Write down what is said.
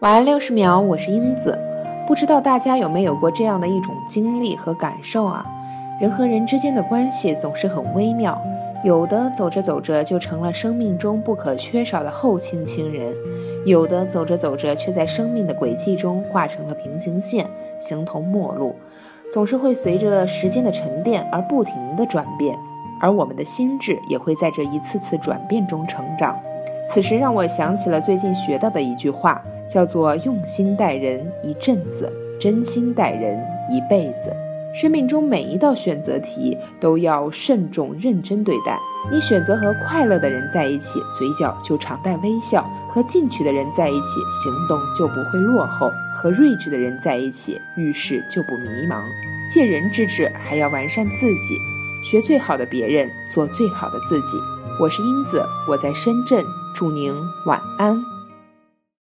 晚安六十秒，我是英子。不知道大家有没有过这样的一种经历和感受啊？人和人之间的关系总是很微妙，有的走着走着就成了生命中不可缺少的后亲亲人，有的走着走着却在生命的轨迹中画成了平行线，形同陌路。总是会随着时间的沉淀而不停的转变，而我们的心智也会在这一次次转变中成长。此时让我想起了最近学到的一句话。叫做用心待人一阵子，真心待人一辈子。生命中每一道选择题都要慎重认真对待。你选择和快乐的人在一起，嘴角就常带微笑；和进取的人在一起，行动就不会落后；和睿智的人在一起，遇事就不迷茫。借人之智，还要完善自己，学最好的别人，做最好的自己。我是英子，我在深圳，祝您晚安。